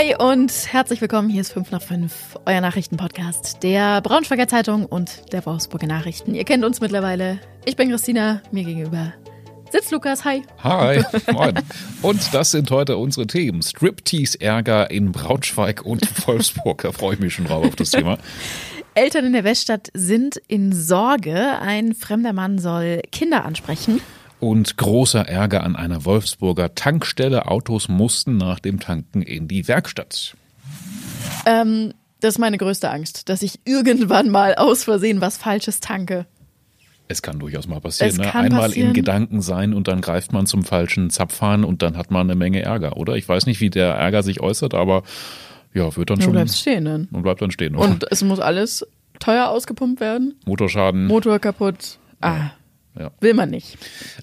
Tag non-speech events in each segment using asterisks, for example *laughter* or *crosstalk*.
Hi und herzlich willkommen. Hier ist 5 nach 5, euer Nachrichtenpodcast der Braunschweiger Zeitung und der Wolfsburger Nachrichten. Ihr kennt uns mittlerweile. Ich bin Christina, mir gegenüber sitzt Lukas. Hi. Hi, *laughs* moin. Und das sind heute unsere Themen. Striptease-Ärger in Braunschweig und *laughs* Wolfsburg. Da freue ich mich schon drauf auf das Thema. Eltern in der Weststadt sind in Sorge. Ein fremder Mann soll Kinder ansprechen. Und großer Ärger an einer Wolfsburger Tankstelle. Autos mussten nach dem Tanken in die Werkstatt. Ähm, das ist meine größte Angst, dass ich irgendwann mal aus Versehen was Falsches tanke. Es kann durchaus mal passieren. Ne? Einmal passieren. in Gedanken sein und dann greift man zum falschen Zapfhahn und dann hat man eine Menge Ärger, oder? Ich weiß nicht, wie der Ärger sich äußert, aber ja, wird dann Du schon. bleibst stehen dann. Und bleibt dann stehen. Und es muss alles teuer ausgepumpt werden. Motorschaden. Motor kaputt. Ah, Ja. Will man nicht.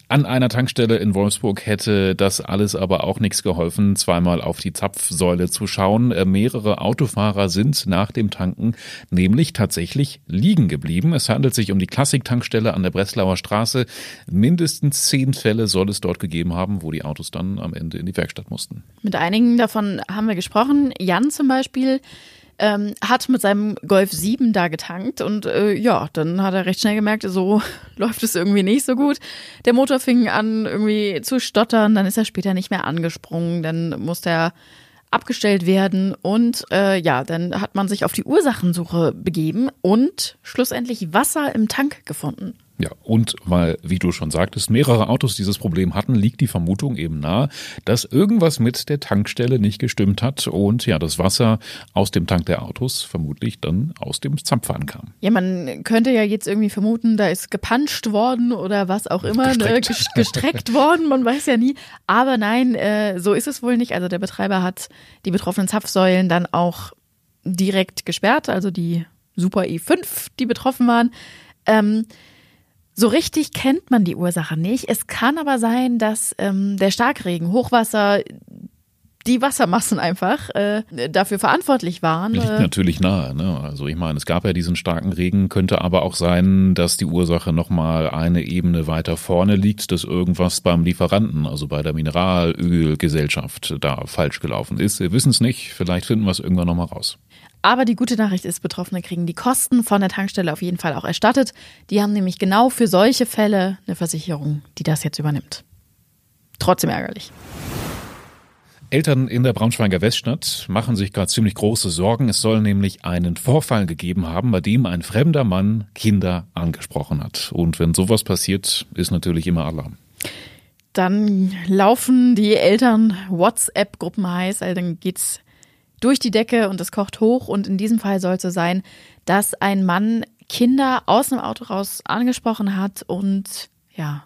An einer Tankstelle in Wolfsburg hätte das alles aber auch nichts geholfen, zweimal auf die Zapfsäule zu schauen. Äh, Mehrere Autofahrer sind nach dem Tanken nämlich tatsächlich liegen geblieben. Es handelt sich um die Klassik-Tankstelle an der Breslauer Straße. Mindestens zehn Fälle soll es dort gegeben haben, wo die Autos dann am Ende in die Werkstatt mussten. Mit einigen davon haben wir gesprochen. Jan zum Beispiel ähm, hat mit seinem Golf 7 da getankt und äh, ja, dann hat er recht schnell gemerkt, so *laughs* läuft es irgendwie nicht so gut. Der Motor fing an irgendwie zu stottern, dann ist er später nicht mehr angesprungen, dann musste er abgestellt werden und äh, ja, dann hat man sich auf die Ursachensuche begeben und schlussendlich Wasser im Tank gefunden. Ja, und weil, wie du schon sagtest, mehrere Autos dieses Problem hatten, liegt die Vermutung eben nahe, dass irgendwas mit der Tankstelle nicht gestimmt hat und ja, das Wasser aus dem Tank der Autos vermutlich dann aus dem Zapfhahn kam. Ja, man könnte ja jetzt irgendwie vermuten, da ist gepanscht worden oder was auch immer, Gestreckt. Ne? ges- gestreckt worden, man weiß ja nie. Aber nein, äh, so ist es wohl nicht. Also der Betreiber hat die betroffenen Zapfsäulen dann auch direkt gesperrt, also die Super E5, die betroffen waren. Ähm, so richtig kennt man die Ursache nicht. Es kann aber sein, dass ähm, der Starkregen, Hochwasser, die Wassermassen einfach äh, dafür verantwortlich waren. Liegt Äh, natürlich nahe. Ne? Also ich meine, es gab ja diesen starken Regen, könnte aber auch sein, dass die Ursache nochmal eine Ebene weiter vorne liegt, dass irgendwas beim Lieferanten, also bei der Mineralölgesellschaft, da falsch gelaufen ist. Wir wissen es nicht, vielleicht finden wir es irgendwann nochmal raus. Aber die gute Nachricht ist, Betroffene kriegen die Kosten von der Tankstelle auf jeden Fall auch erstattet. Die haben nämlich genau für solche Fälle eine Versicherung, die das jetzt übernimmt. Trotzdem ärgerlich. Eltern in der Braunschweiger Weststadt machen sich gerade ziemlich große Sorgen. Es soll nämlich einen Vorfall gegeben haben, bei dem ein fremder Mann Kinder angesprochen hat. Und wenn sowas passiert, ist natürlich immer Alarm. Dann laufen die Eltern WhatsApp-Gruppen heiß, also dann geht's durch die Decke und es kocht hoch. Und in diesem Fall soll es so sein, dass ein Mann Kinder aus dem Auto raus angesprochen hat und ja,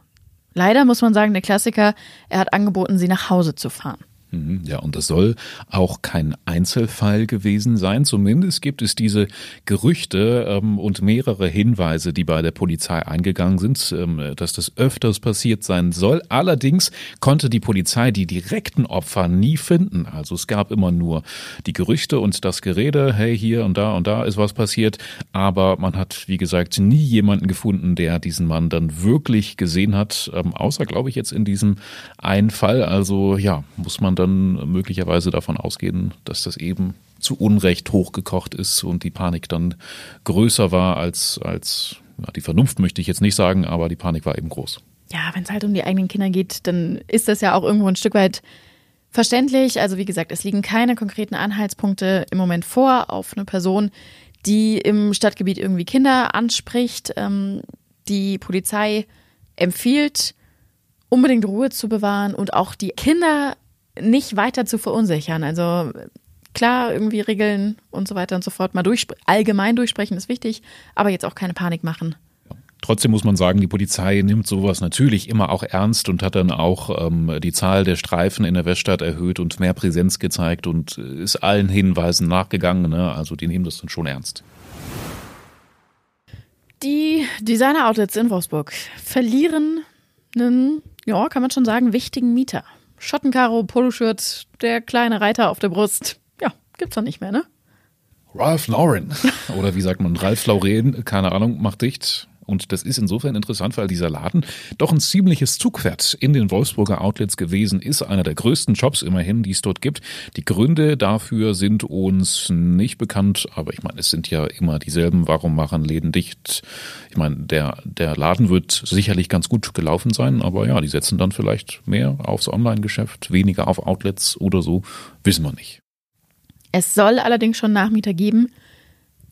leider muss man sagen, der Klassiker, er hat angeboten, sie nach Hause zu fahren. Mhm, Ja, und das soll auch kein Einzelfall gewesen sein. Zumindest gibt es diese Gerüchte ähm, und mehrere Hinweise, die bei der Polizei eingegangen sind, ähm, dass das öfters passiert sein soll. Allerdings konnte die Polizei die direkten Opfer nie finden. Also es gab immer nur die Gerüchte und das Gerede, hey, hier und da und da ist was passiert. Aber man hat, wie gesagt, nie jemanden gefunden, der diesen Mann dann wirklich gesehen hat, ähm, außer, glaube ich, jetzt in diesem einen Fall. Also ja, muss man dann möglicherweise davon ausgehen, dass das eben zu Unrecht hochgekocht ist und die Panik dann größer war als, als ja, die Vernunft möchte ich jetzt nicht sagen, aber die Panik war eben groß. ja, wenn es halt um die eigenen Kinder geht, dann ist das ja auch irgendwo ein Stück weit verständlich. Also wie gesagt, es liegen keine konkreten Anhaltspunkte im Moment vor auf eine Person, die im Stadtgebiet irgendwie Kinder anspricht. Ähm, die Polizei empfiehlt, unbedingt Ruhe zu bewahren und auch die Kinder nicht weiter zu verunsichern. Also klar, irgendwie Regeln und so weiter und so fort mal durchsp allgemein durchsprechen ist wichtig, aber jetzt auch keine Panik machen. Trotzdem muss man sagen, die Polizei nimmt sowas natürlich immer auch ernst und hat dann auch ähm, die Zahl der Streifen in der Weststadt erhöht und mehr Präsenz gezeigt und äh, ist allen Hinweisen nachgegangen. Ne? Also die nehmen das dann schon ernst. Die Designer-Outlets in Wolfsburg verlieren einen, ja, kann man schon sagen, wichtigen Mieter. Schottenkaro, Poloshirt, der kleine Reiter auf der Brust. Ja, gibt's doch nicht mehr, ne? Ralph Lauren *laughs* oder wie sagt man, Ralph Lauren, keine Ahnung, macht dicht. Und das ist insofern interessant, weil dieser Laden doch ein ziemliches Zugpferd in den Wolfsburger Outlets gewesen ist. Einer der größten Shops immerhin, die es dort gibt. Die Gründe dafür sind uns nicht bekannt, aber ich meine, es sind ja immer dieselben. Warum machen Läden dicht? Ich meine, der, der Laden wird sicherlich ganz gut gelaufen sein, aber ja, die setzen dann vielleicht mehr aufs Online-Geschäft, weniger auf Outlets oder so. Wissen wir nicht. Es soll allerdings schon Nachmieter geben,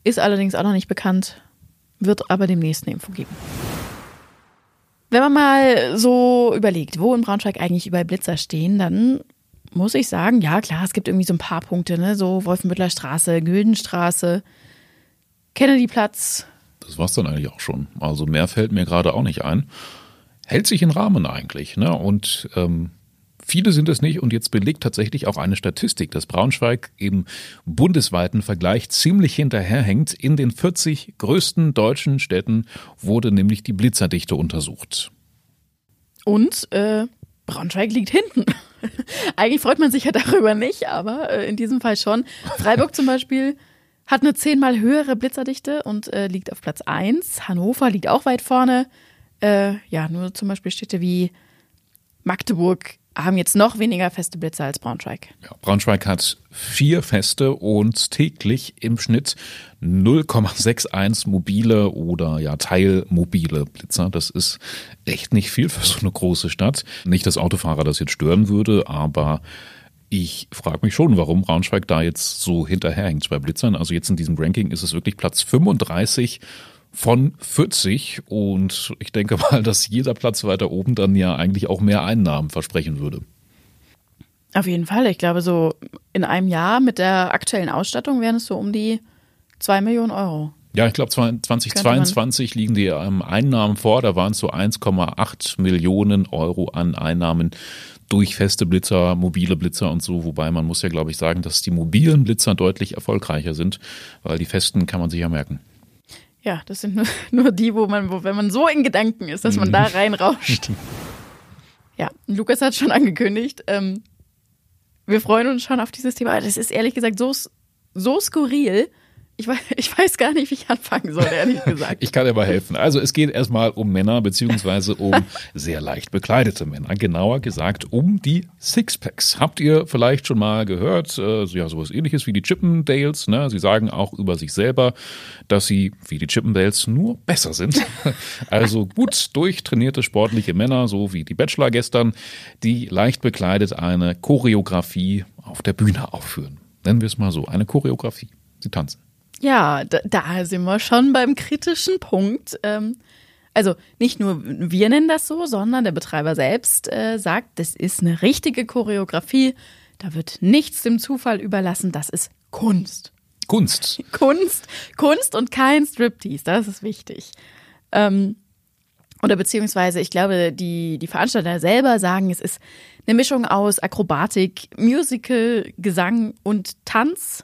ist allerdings auch noch nicht bekannt, wird aber demnächst eine Info geben. Wenn man mal so überlegt, wo in Braunschweig eigentlich überall Blitzer stehen, dann muss ich sagen, ja klar, es gibt irgendwie so ein paar Punkte, ne? so Wolfenbüttler Straße, Güldenstraße, Kennedyplatz. Das war's dann eigentlich auch schon. Also mehr fällt mir gerade auch nicht ein. Hält sich in Rahmen eigentlich. Ne? Und ähm, Viele sind es nicht und jetzt belegt tatsächlich auch eine Statistik, dass Braunschweig im bundesweiten Vergleich ziemlich hinterherhängt. In den 40 größten deutschen Städten wurde nämlich die Blitzerdichte untersucht. Und äh, Braunschweig liegt hinten. *laughs* Eigentlich freut man sich ja darüber nicht, aber äh, in diesem Fall schon. Freiburg zum Beispiel hat eine zehnmal höhere Blitzerdichte und äh, liegt auf Platz 1. Hannover liegt auch weit vorne. Äh, ja, nur zum Beispiel Städte wie Magdeburg haben jetzt noch weniger feste Blitzer als Braunschweig. Ja, Braunschweig hat vier feste und täglich im Schnitt 0,61 mobile oder ja teilmobile Blitzer. Das ist echt nicht viel für so eine große Stadt. Nicht, dass Autofahrer das jetzt stören würde, aber ich frage mich schon, warum Braunschweig da jetzt so hinterherhängt bei Blitzern. Also jetzt in diesem Ranking ist es wirklich Platz 35 von 40 und ich denke mal, dass jeder Platz weiter oben dann ja eigentlich auch mehr Einnahmen versprechen würde. Auf jeden Fall. Ich glaube, so in einem Jahr mit der aktuellen Ausstattung wären es so um die 2 Millionen Euro. Ja, ich glaube 2022 liegen die ähm, Einnahmen vor. Da waren es so 1,8 Millionen Euro an Einnahmen durch feste Blitzer, mobile Blitzer und so. Wobei man muss ja, glaube ich, sagen, dass die mobilen Blitzer deutlich erfolgreicher sind, weil die festen kann man sich ja merken. Ja, das sind nur, *laughs* nur die, wo man, wo, wenn man so in Gedanken ist, dass man da mhm. reinrauscht. *laughs* ja, Lukas hat schon angekündigt, ähm, wir freuen uns schon auf dieses Thema. Das ist ehrlich gesagt so, so skurril, ich weiß, *laughs* ich weiß gar nicht, wie ich anfangen soll, ehrlich gesagt. ich kann dir mal helfen. Also es geht erstmal um Männer, beziehungsweise um sehr leicht bekleidete Männer. Genauer gesagt um die Sixpacks. Habt ihr vielleicht schon mal gehört, äh, ja, sowas ähnliches wie die Chippendales. Ne? Sie sagen auch über sich selber, dass sie wie die Chippendales nur besser sind. *laughs* also gut durchtrainierte sportliche Männer, so wie die Bachelor gestern, die leicht bekleidet eine Choreografie auf der Bühne aufführen. Nennen wir es mal so, eine Choreografie. Sie tanzen. Ja, da, da sind wir schon beim kritischen Punkt. Ähm, also nicht nur wir nennen das so, sondern der Betreiber selbst äh, sagt, das ist eine richtige Choreografie. Da wird nichts dem Zufall überlassen. Das ist Kunst. Kunst. *laughs* Kunst. Kunst und kein Striptease. Das ist wichtig. Ähm, oder beziehungsweise, ich glaube, die, die Veranstalter selber sagen, es ist eine Mischung aus Akrobatik, Musical, Gesang und Tanz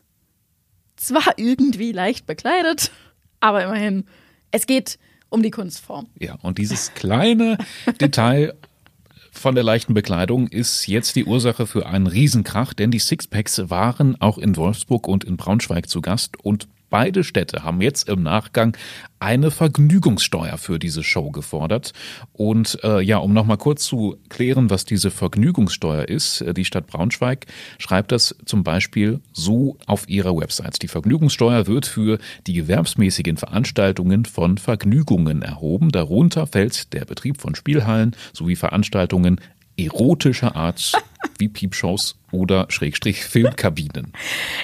zwar irgendwie leicht bekleidet, aber immerhin, es geht um die Kunstform. Ja, und dieses kleine Detail von der leichten Bekleidung ist jetzt die Ursache für einen Riesenkrach, denn die Sixpacks waren auch in Wolfsburg und in Braunschweig zu Gast und Beide Städte haben jetzt im Nachgang eine Vergnügungssteuer für diese Show gefordert. Und äh, ja, um nochmal kurz zu klären, was diese Vergnügungssteuer ist, äh, die Stadt Braunschweig schreibt das zum Beispiel so auf ihrer Website. Die Vergnügungssteuer wird für die gewerbsmäßigen Veranstaltungen von Vergnügungen erhoben. Darunter fällt der Betrieb von Spielhallen sowie Veranstaltungen erotischer Art *laughs* wie Piepshows oder Schrägstrich Filmkabinen.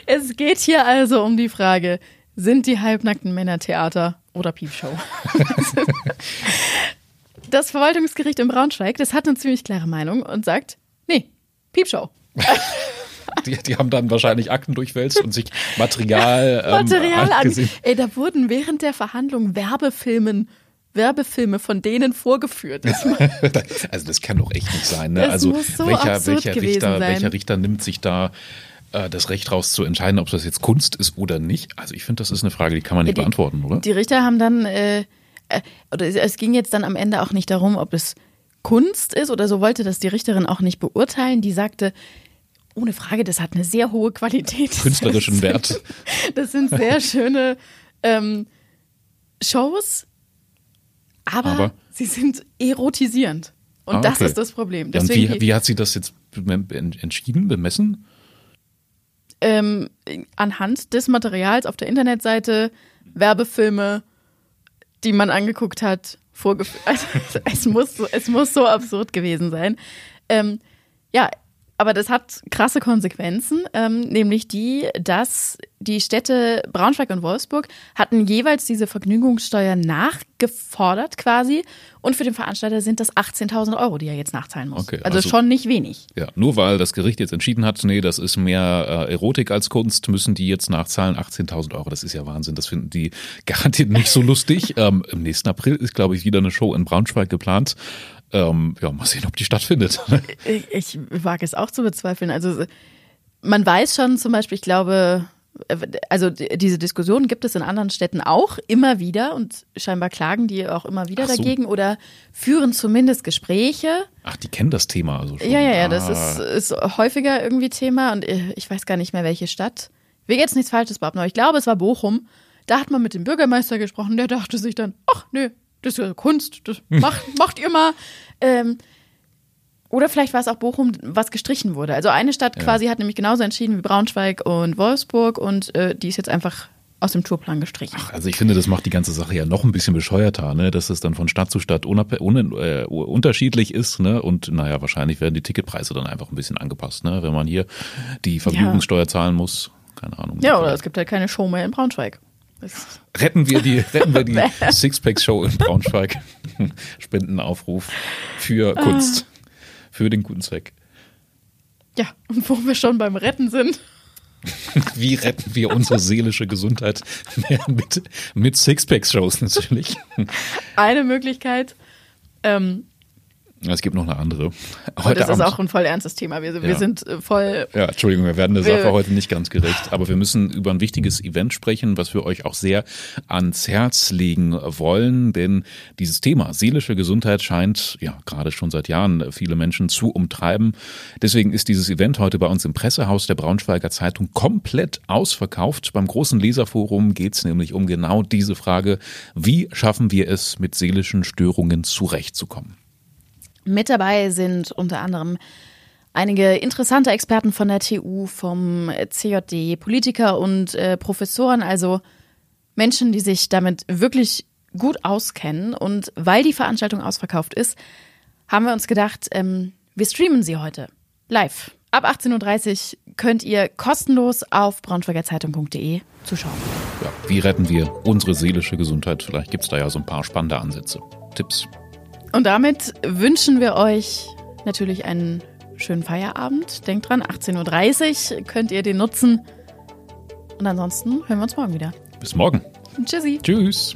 Es geht hier also um die Frage, sind die halbnackten Männer Theater oder Piepshow? *laughs* das Verwaltungsgericht in Braunschweig, das hat eine ziemlich klare Meinung und sagt, nee, Piepshow. *laughs* Die, die, haben dann wahrscheinlich Akten durchwälzt und sich Material, ähm, Material angesehen. An, ey, da wurden während der Verhandlung Werbefilmen Werbefilme von denen vorgeführt. *laughs* also das kann doch echt nicht sein. Ne? also so welcher, welcher, Richter, welcher Richter nimmt sich da das Recht raus zu entscheiden, ob das jetzt Kunst ist oder nicht? Also ich finde, das ist eine Frage, die kann man nicht die, beantworten, oder? Die Richter haben dann, äh, äh, oder es ging jetzt dann am Ende auch nicht darum, ob es Kunst ist oder so wollte das die Richterin auch nicht beurteilen. Die sagte, ohne Frage, das hat eine sehr hohe Qualität. Künstlerischen Wert. *laughs* Das sind sehr schöne ähm, Shows Aber, Aber- sie sind erotisierend. Und Ah, das okay. ist das Problem. Ja, und Deswegen, wie, wie hat sie das jetzt entschieden, bemessen? Ähm, anhand des Materials auf der Internetseite, Werbefilme, die man angeguckt hat, vorgeführt. *laughs* Also, es, muss so, es muss so absurd gewesen sein. Ähm, ja, aber das hat krasse Konsequenzen, ähm, nämlich die, dass die Städte Braunschweig und Wolfsburg hatten jeweils diese Vergnügungssteuer nachgefordert quasi und für den Veranstalter sind das 18.000 Euro, die er jetzt nachzahlen muss. Okay, also, also- schon nicht wenig. Ja, nur weil das Gericht jetzt entschieden hat, nee, das ist mehr äh, Erotik als Kunst, müssen die jetzt nachzahlen 18.000 Euro. Das ist ja Wahnsinn. Das finden die *laughs* garantiert nicht so lustig. ähm, Im nächsten April ist, glaube ich, wieder eine Show in Braunschweig geplant. Ähm, ja, mal sehen, ob die stattfindet. *laughs* Ich, ich wage es auch zu bezweifeln. Also man weiß schon zum Beispiel, ich glaube, also diese Diskussion gibt es in anderen Städten auch immer wieder und scheinbar klagen die auch immer wieder so. dagegen oder führen zumindest Gespräche. Ach, die kennen das Thema also schon. Ja, ja, ja, das Ah. ist, ist häufiger irgendwie Thema und ich weiß gar nicht mehr, welche Stadt. Ich will jetzt nichts Falsches behaupten, aber ich glaube, es war Bochum. Da hat man mit dem Bürgermeister gesprochen, der dachte sich dann, ach nö, das ist ja Kunst, das macht, macht ihr mal. Ähm, oder vielleicht war es auch Bochum, was gestrichen wurde. Also eine Stadt quasi hat nämlich genauso entschieden wie Braunschweig und Wolfsburg und äh, die ist jetzt einfach aus dem Tourplan gestrichen. Also ich finde, das macht die ganze Sache ja noch ein bisschen bescheuerter, ne? dass es dann von Stadt zu Stadt äh, unterschiedlich ist. Ne? Und naja, wahrscheinlich werden die Ticketpreise dann einfach ein bisschen angepasst, ne? wenn man hier die Vergnügungssteuer zahlen muss. Keine Ahnung. Ja, oder es gibt halt keine Show mehr in Braunschweig. Retten wir die, retten wir die *laughs* Sixpack-Show in Braunschweig. *laughs* Spendenaufruf für Ah. Kunst. Für den guten Zweck. ja, und wo wir schon beim Retten sind. *laughs* Wie retten wir unsere seelische Gesundheit mit, mit Sixpack-Shows natürlich. Eine Möglichkeit. Ähm, Es gibt noch eine andere. Heute das ist Abend- auch ein voll ernstes Thema. Wir, wir Ja. sind äh, voll. Ja, Entschuldigung, wir werden der Sache heute nicht ganz gerecht, aber wir müssen über ein wichtiges Event sprechen, was wir euch auch sehr ans Herz legen wollen, denn dieses Thema seelische Gesundheit scheint ja gerade schon seit Jahren viele Menschen zu umtreiben. Deswegen ist dieses Event heute bei uns im Pressehaus der Braunschweiger Zeitung komplett ausverkauft. Beim großen Leserforum geht es nämlich um genau diese Frage, wie schaffen wir es, mit seelischen Störungen zurechtzukommen? Mit dabei sind unter anderem einige interessante Experten von der TU, vom CJD, Politiker und äh, Professoren, also Menschen, die sich damit wirklich gut auskennen. Und weil die Veranstaltung ausverkauft ist, haben wir uns gedacht, ähm, wir streamen sie heute live. Ab 18.30 Uhr könnt ihr kostenlos auf braunschweigerzeitung.de zuschauen. Ja, wie retten wir unsere seelische Gesundheit? Vielleicht gibt's da ja so ein paar spannende Ansätze, Tipps. Und damit wünschen wir euch natürlich einen schönen Feierabend. Denkt dran, 18.30 Uhr könnt ihr den nutzen. Und ansonsten hören wir uns morgen wieder. Bis morgen. Tschüssi. Tschüss.